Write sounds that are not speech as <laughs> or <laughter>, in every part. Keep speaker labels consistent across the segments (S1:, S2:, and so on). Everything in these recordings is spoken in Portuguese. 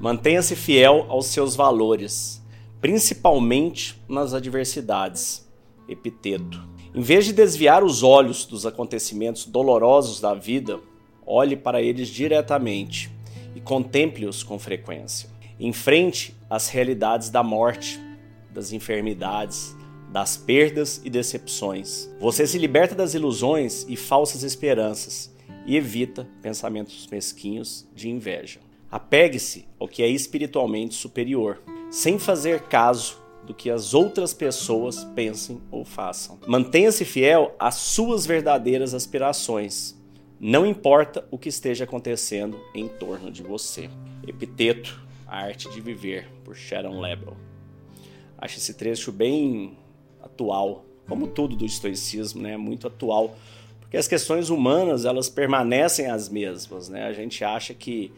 S1: Mantenha-se fiel aos seus valores, principalmente nas adversidades. Epiteto. Em vez de desviar os olhos dos acontecimentos dolorosos da vida, olhe para eles diretamente e contemple-os com frequência. Enfrente as realidades da morte, das enfermidades, das perdas e decepções. Você se liberta das ilusões e falsas esperanças e evita pensamentos mesquinhos de inveja. Apegue-se ao que é espiritualmente superior, sem fazer caso do que as outras pessoas pensem ou façam. Mantenha-se fiel às suas verdadeiras aspirações. Não importa o que esteja acontecendo em torno de você. Epiteto, a arte de viver, por Sharon Lebel. Acho esse trecho bem atual, como tudo do estoicismo, né? Muito atual, porque as questões humanas elas permanecem as mesmas, né? A gente acha que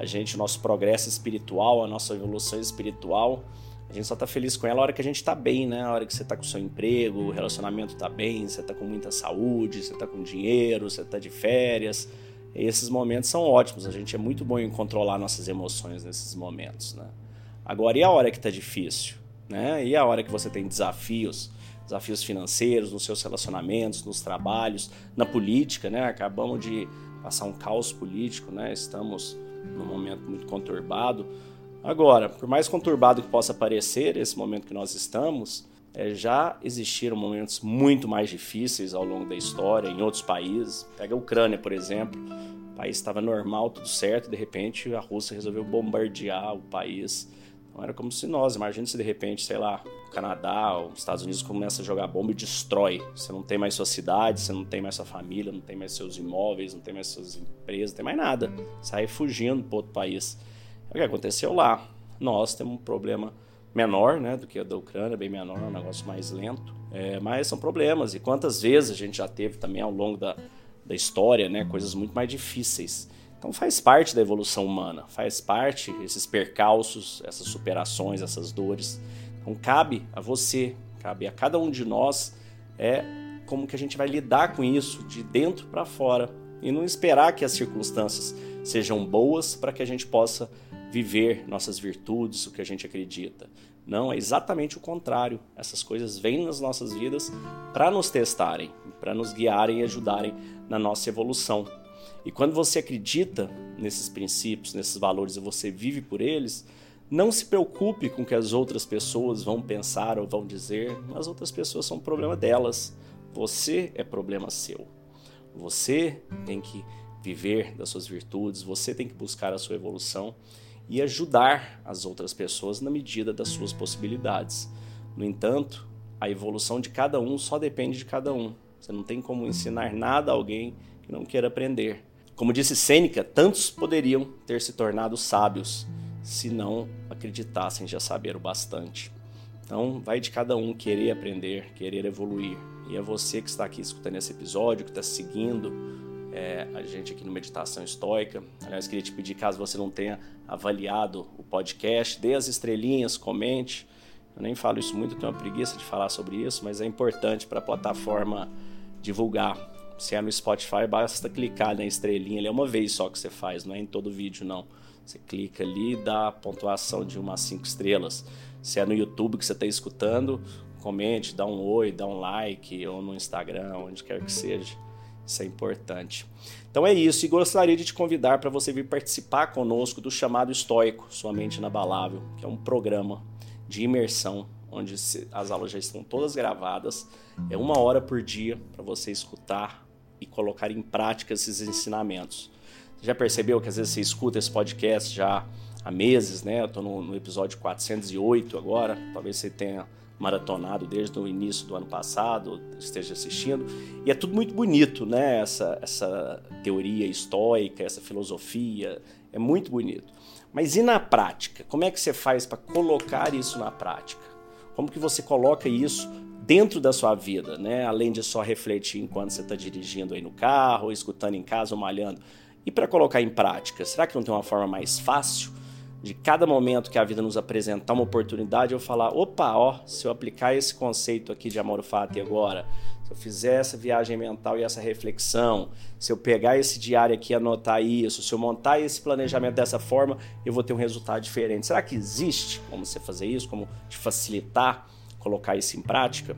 S1: a gente, nosso progresso espiritual, a nossa evolução espiritual, a gente só tá feliz com ela a hora que a gente tá bem, né? A hora que você tá com o seu emprego, o relacionamento tá bem, você tá com muita saúde, você tá com dinheiro, você tá de férias. E esses momentos são ótimos, a gente é muito bom em controlar nossas emoções nesses momentos, né? Agora, e a hora que tá difícil? Né? E a hora que você tem desafios, desafios financeiros, nos seus relacionamentos, nos trabalhos, na política, né? Acabamos de passar um caos político, né? Estamos num momento muito conturbado. Agora, por mais conturbado que possa parecer esse momento que nós estamos, é, já existiram momentos muito mais difíceis ao longo da história em outros países. Pega a Ucrânia, por exemplo. O país estava normal, tudo certo, de repente a Rússia resolveu bombardear o país era como se nós, imagina se de repente, sei lá, o Canadá, os Estados Unidos começa a jogar bomba e destrói. Você não tem mais sua cidade, você não tem mais sua família, não tem mais seus imóveis, não tem mais suas empresas, não tem mais nada. Sai fugindo para outro país. É o que aconteceu lá. Nós temos um problema menor, né, do que a da Ucrânia, bem menor, um negócio mais lento. É, mas são problemas. E quantas vezes a gente já teve também ao longo da, da história, né, coisas muito mais difíceis. Então faz parte da evolução humana, faz parte esses percalços, essas superações, essas dores. Então cabe a você, cabe a cada um de nós é como que a gente vai lidar com isso de dentro para fora e não esperar que as circunstâncias sejam boas para que a gente possa viver nossas virtudes, o que a gente acredita. Não, é exatamente o contrário. Essas coisas vêm nas nossas vidas para nos testarem, para nos guiarem e ajudarem na nossa evolução. E quando você acredita nesses princípios, nesses valores e você vive por eles, não se preocupe com o que as outras pessoas vão pensar ou vão dizer. As outras pessoas são problema delas. Você é problema seu. Você tem que viver das suas virtudes, você tem que buscar a sua evolução e ajudar as outras pessoas na medida das suas possibilidades. No entanto, a evolução de cada um só depende de cada um. Você não tem como ensinar nada a alguém que não queira aprender. Como disse Sêneca, tantos poderiam ter se tornado sábios se não acreditassem já saber o bastante. Então, vai de cada um querer aprender, querer evoluir. E é você que está aqui escutando esse episódio, que está seguindo é, a gente aqui no Meditação Estoica. Aliás, queria te pedir, caso você não tenha avaliado o podcast, dê as estrelinhas, comente. Eu nem falo isso muito, tenho uma preguiça de falar sobre isso, mas é importante para a plataforma divulgar se é no Spotify, basta clicar na estrelinha, ele é uma vez só que você faz, não é em todo vídeo não. Você clica ali e dá a pontuação de umas 5 estrelas. Se é no YouTube que você está escutando, comente, dá um oi, dá um like, ou no Instagram, onde quer que seja. Isso é importante. Então é isso, e gostaria de te convidar para você vir participar conosco do chamado Estoico, Sua Mente Inabalável, que é um programa de imersão, onde as aulas já estão todas gravadas. É uma hora por dia para você escutar e colocar em prática esses ensinamentos. Você já percebeu que às vezes você escuta esse podcast já há meses, né? Eu estou no, no, episódio 408 agora, talvez você tenha maratonado desde o início do ano passado, esteja assistindo, e é tudo muito bonito, né? Essa, essa teoria estoica, essa filosofia, é muito bonito. Mas e na prática? Como é que você faz para colocar isso na prática? Como que você coloca isso dentro da sua vida, né? Além de só refletir enquanto você está dirigindo aí no carro, escutando em casa ou malhando. E para colocar em prática, será que não tem uma forma mais fácil de cada momento que a vida nos apresentar uma oportunidade eu falar, opa, ó, se eu aplicar esse conceito aqui de amor fati agora, se eu fizer essa viagem mental e essa reflexão, se eu pegar esse diário aqui e anotar isso, se eu montar esse planejamento dessa forma, eu vou ter um resultado diferente. Será que existe como você fazer isso, como te facilitar colocar isso em prática?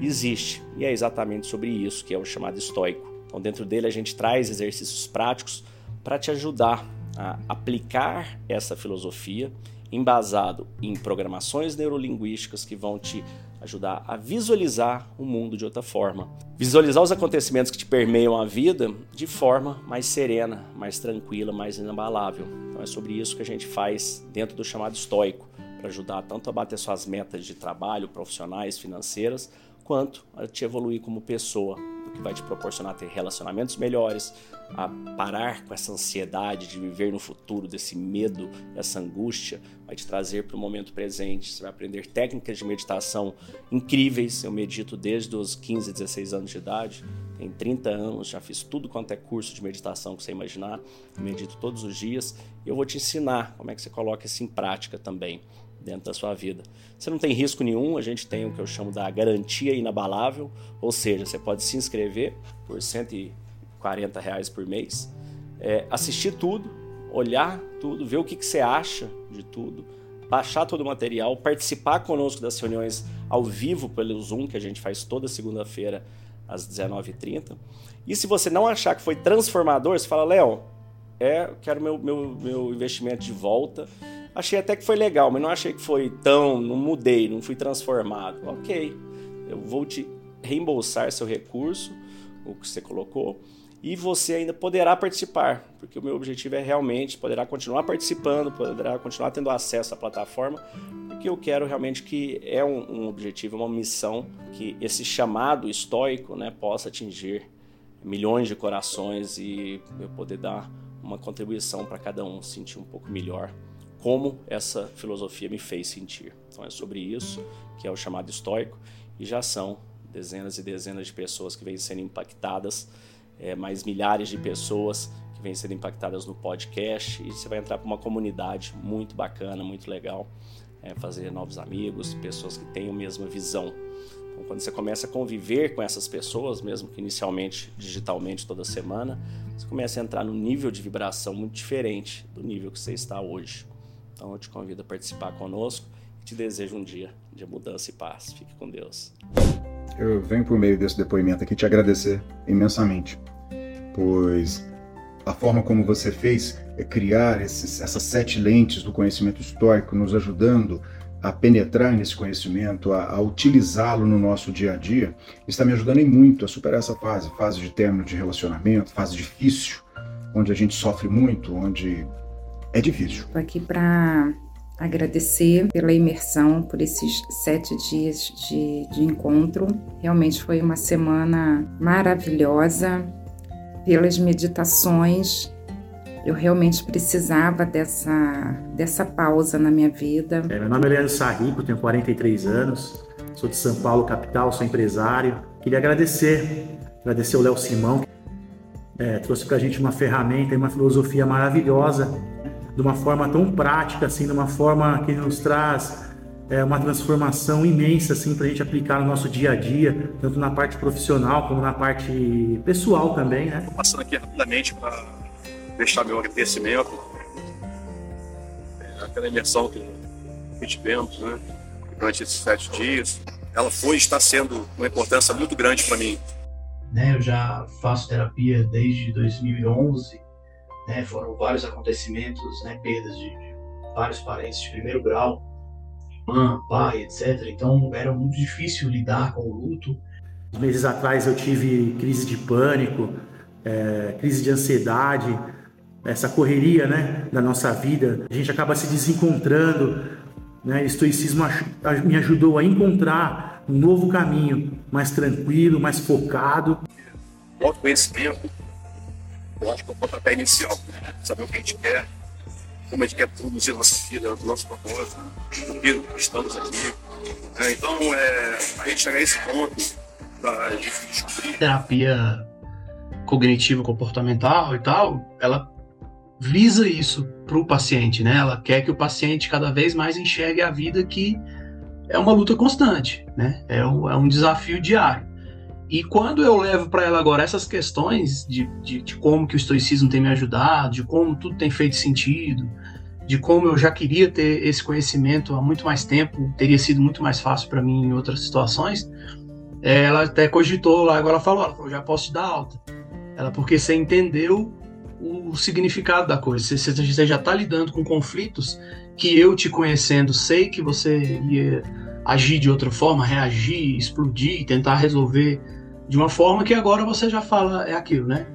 S1: Existe, e é exatamente sobre isso que é o chamado estoico. Então, dentro dele, a gente traz exercícios práticos para te ajudar a aplicar essa filosofia embasado em programações neurolinguísticas que vão te ajudar a visualizar o mundo de outra forma. Visualizar os acontecimentos que te permeiam a vida de forma mais serena, mais tranquila, mais inabalável. Então é sobre isso que a gente faz dentro do chamado estoico, para ajudar tanto a bater suas metas de trabalho, profissionais, financeiras, quanto a te evoluir como pessoa, o que vai te proporcionar ter relacionamentos melhores, a parar com essa ansiedade de viver no futuro, desse medo, essa angústia, vai te trazer para o momento presente. Você vai aprender técnicas de meditação incríveis. Eu medito desde os 15, 16 anos de idade, tenho 30 anos, já fiz tudo quanto é curso de meditação que você imaginar, medito todos os dias e eu vou te ensinar como é que você coloca isso em prática também dentro da sua vida. Você não tem risco nenhum, a gente tem o que eu chamo da garantia inabalável, ou seja, você pode se inscrever por 140 reais por mês, é, assistir tudo, olhar tudo, ver o que, que você acha de tudo, baixar todo o material, participar conosco das reuniões ao vivo pelo Zoom, que a gente faz toda segunda-feira às 19h30. E se você não achar que foi transformador, você fala, Léo, é, quero meu, meu, meu investimento de volta Achei até que foi legal, mas não achei que foi tão. Não mudei, não fui transformado. Ok, eu vou te reembolsar seu recurso, o que você colocou, e você ainda poderá participar, porque o meu objetivo é realmente poderá continuar participando, poderá continuar tendo acesso à plataforma, porque eu quero realmente que é um, um objetivo, uma missão que esse chamado estoico né, possa atingir milhões de corações e eu poder dar uma contribuição para cada um sentir um pouco melhor como essa filosofia me fez sentir. Então é sobre isso que é o chamado estoico e já são dezenas e dezenas de pessoas que vêm sendo impactadas, é, mais milhares de pessoas que vêm sendo impactadas no podcast e você vai entrar para uma comunidade muito bacana, muito legal, é, fazer novos amigos, pessoas que têm a mesma visão. Então, quando você começa a conviver com essas pessoas, mesmo que inicialmente digitalmente toda semana, você começa a entrar num nível de vibração muito diferente do nível que você está hoje. Então eu te convido a participar conosco e te desejo um dia de mudança e paz. Fique com Deus.
S2: Eu venho por meio desse depoimento aqui te agradecer imensamente, pois a forma como você fez é criar esses, essas sete lentes do conhecimento histórico, nos ajudando a penetrar nesse conhecimento, a, a utilizá-lo no nosso dia a dia, está me ajudando em muito a superar essa fase, fase de término de relacionamento, fase difícil, onde a gente sofre muito, onde é difícil.
S3: Estou aqui para agradecer pela imersão, por esses sete dias de, de encontro. Realmente foi uma semana maravilhosa. Pelas meditações, eu realmente precisava dessa, dessa pausa na minha vida.
S4: É, meu nome é Leandro Sarrico, tenho 43 anos, sou de São Paulo, capital, sou empresário. Queria agradecer, agradecer o Léo Simão, é, trouxe para a gente uma ferramenta e uma filosofia maravilhosa de uma forma tão prática, assim, de uma forma que nos traz é, uma transformação imensa assim, para a gente aplicar no nosso dia a dia, tanto na parte profissional como na parte pessoal também. Né?
S5: Passando aqui rapidamente para deixar meu agradecimento, é, aquela imersão que tivemos né, durante esses sete dias, ela foi e está sendo uma importância muito grande para mim.
S6: Né, eu já faço terapia desde 2011 né? Foram vários acontecimentos, né? Perdas de, de vários parentes de primeiro grau, irmã, pai, etc. Então era muito difícil lidar com o luto.
S4: Meses atrás eu tive crise de pânico, é, crise de ansiedade, essa correria, né, da nossa vida. A gente acaba se desencontrando, né? O estoicismo me ajudou a encontrar um novo caminho, mais tranquilo, mais focado.
S5: Autoconhecimento eu acho que é o pontapé inicial. Saber o que a gente quer, como a gente quer produzir nossa vida, o nosso propósito, por que estamos aqui. É, então, é, a gente chegar a esse ponto da, de descobrir.
S6: Terapia cognitivo-comportamental e tal, ela visa isso para o paciente, né? Ela quer que o paciente cada vez mais enxergue a vida que é uma luta constante, né? É um, é um desafio diário. E quando eu levo para ela agora essas questões de, de, de, como que o estoicismo tem me ajudado, de como tudo tem feito sentido, de como eu já queria ter esse conhecimento há muito mais tempo, teria sido muito mais fácil para mim em outras situações, é, ela até cogitou lá, agora ela falou, ela falou, já posso te dar alta. Ela, porque você entendeu o significado da coisa, você, você já está lidando com conflitos que eu te conhecendo sei que você ia agir de outra forma, reagir, explodir, tentar resolver de uma forma que agora você já fala é aquilo, né?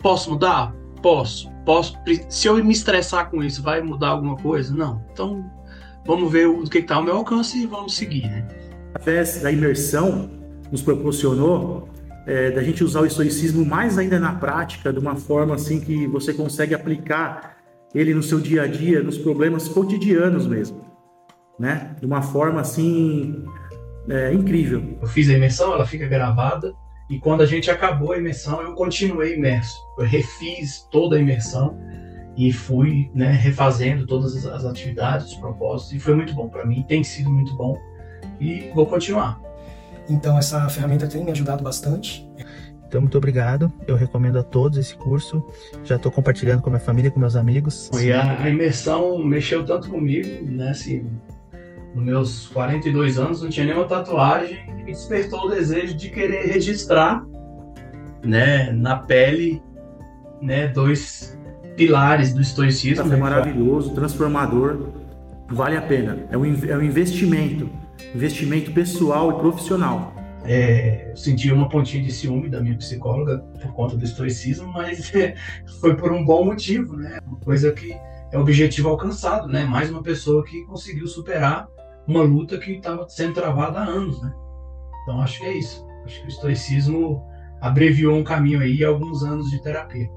S6: Posso mudar? Posso. Posso. Se eu me estressar com isso, vai mudar alguma coisa? Não. Então, vamos ver o que está ao meu alcance e vamos seguir, né?
S4: Através da imersão, nos proporcionou é, da gente usar o estoicismo mais ainda na prática, de uma forma assim que você consegue aplicar ele no seu dia a dia, nos problemas cotidianos mesmo, né? De uma forma assim é, incrível.
S6: Eu fiz a imersão, ela fica gravada e quando a gente acabou a imersão, eu continuei imerso. Eu refiz toda a imersão e fui né, refazendo todas as atividades, os propósitos, e foi muito bom para mim, tem sido muito bom e vou continuar.
S7: Então, essa ferramenta tem me ajudado bastante.
S8: Então, muito obrigado. Eu recomendo a todos esse curso. Já estou compartilhando com a minha família, com meus amigos.
S6: E a imersão mexeu tanto comigo, né? Assim, nos meus 42 anos, não tinha nenhuma tatuagem, me despertou o desejo de querer registrar, né, na pele, né, dois pilares do estoicismo.
S4: É maravilhoso, transformador, vale a pena. É um, é um investimento, investimento pessoal e profissional.
S6: É, eu senti uma pontinha de ciúme da minha psicóloga por conta do estoicismo, mas <laughs> é, foi por um bom motivo, né? Uma coisa que é objetivo alcançado, né? Mais uma pessoa que conseguiu superar uma luta que estava sendo travada há anos, né? Então acho que é isso. Acho que o estoicismo abreviou um caminho aí alguns anos de terapia.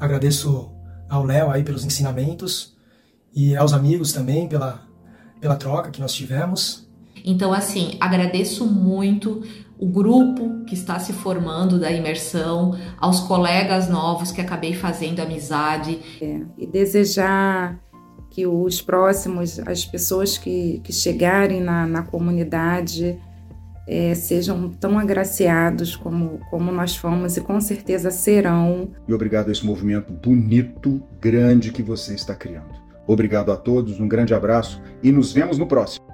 S7: Agradeço ao Léo aí pelos ensinamentos e aos amigos também pela pela troca que nós tivemos.
S9: Então assim, agradeço muito o grupo que está se formando da imersão, aos colegas novos que acabei fazendo amizade.
S3: É, e desejar que os próximos, as pessoas que, que chegarem na, na comunidade, é, sejam tão agraciados como, como nós fomos e com certeza serão.
S2: E obrigado a esse movimento bonito, grande que você está criando. Obrigado a todos, um grande abraço e nos vemos no próximo.